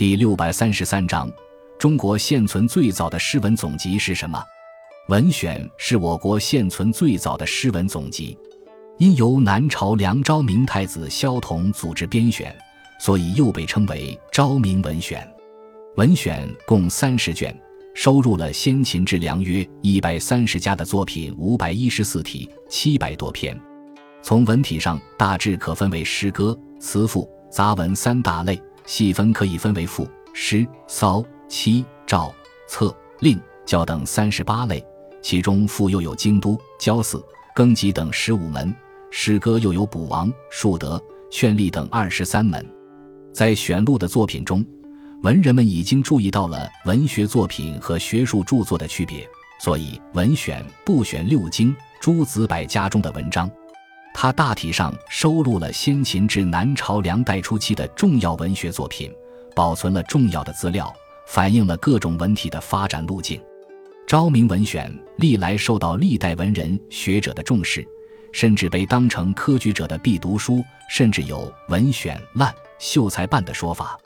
第六百三十三章：中国现存最早的诗文总集是什么？《文选》是我国现存最早的诗文总集，因由南朝梁昭明太子萧统组织编选，所以又被称为《昭明文选》。《文选》共三十卷，收录了先秦至梁约一百三十家的作品五百一十四题，七百多篇。从文体上，大致可分为诗歌、词赋、杂文三大类；细分可以分为赋、诗、骚、七、诏、策、令、教等三十八类。其中赋又有京都、交祀、庚吉等十五门；诗歌又有卜王、树德、劝吏等二十三门。在选录的作品中，文人们已经注意到了文学作品和学术著作的区别，所以文选不选六经、诸子百家中的文章。它大体上收录了先秦至南朝梁代初期的重要文学作品，保存了重要的资料，反映了各种文体的发展路径。《昭明文选》历来受到历代文人学者的重视，甚至被当成科举者的必读书，甚至有“文选烂、秀才办”的说法。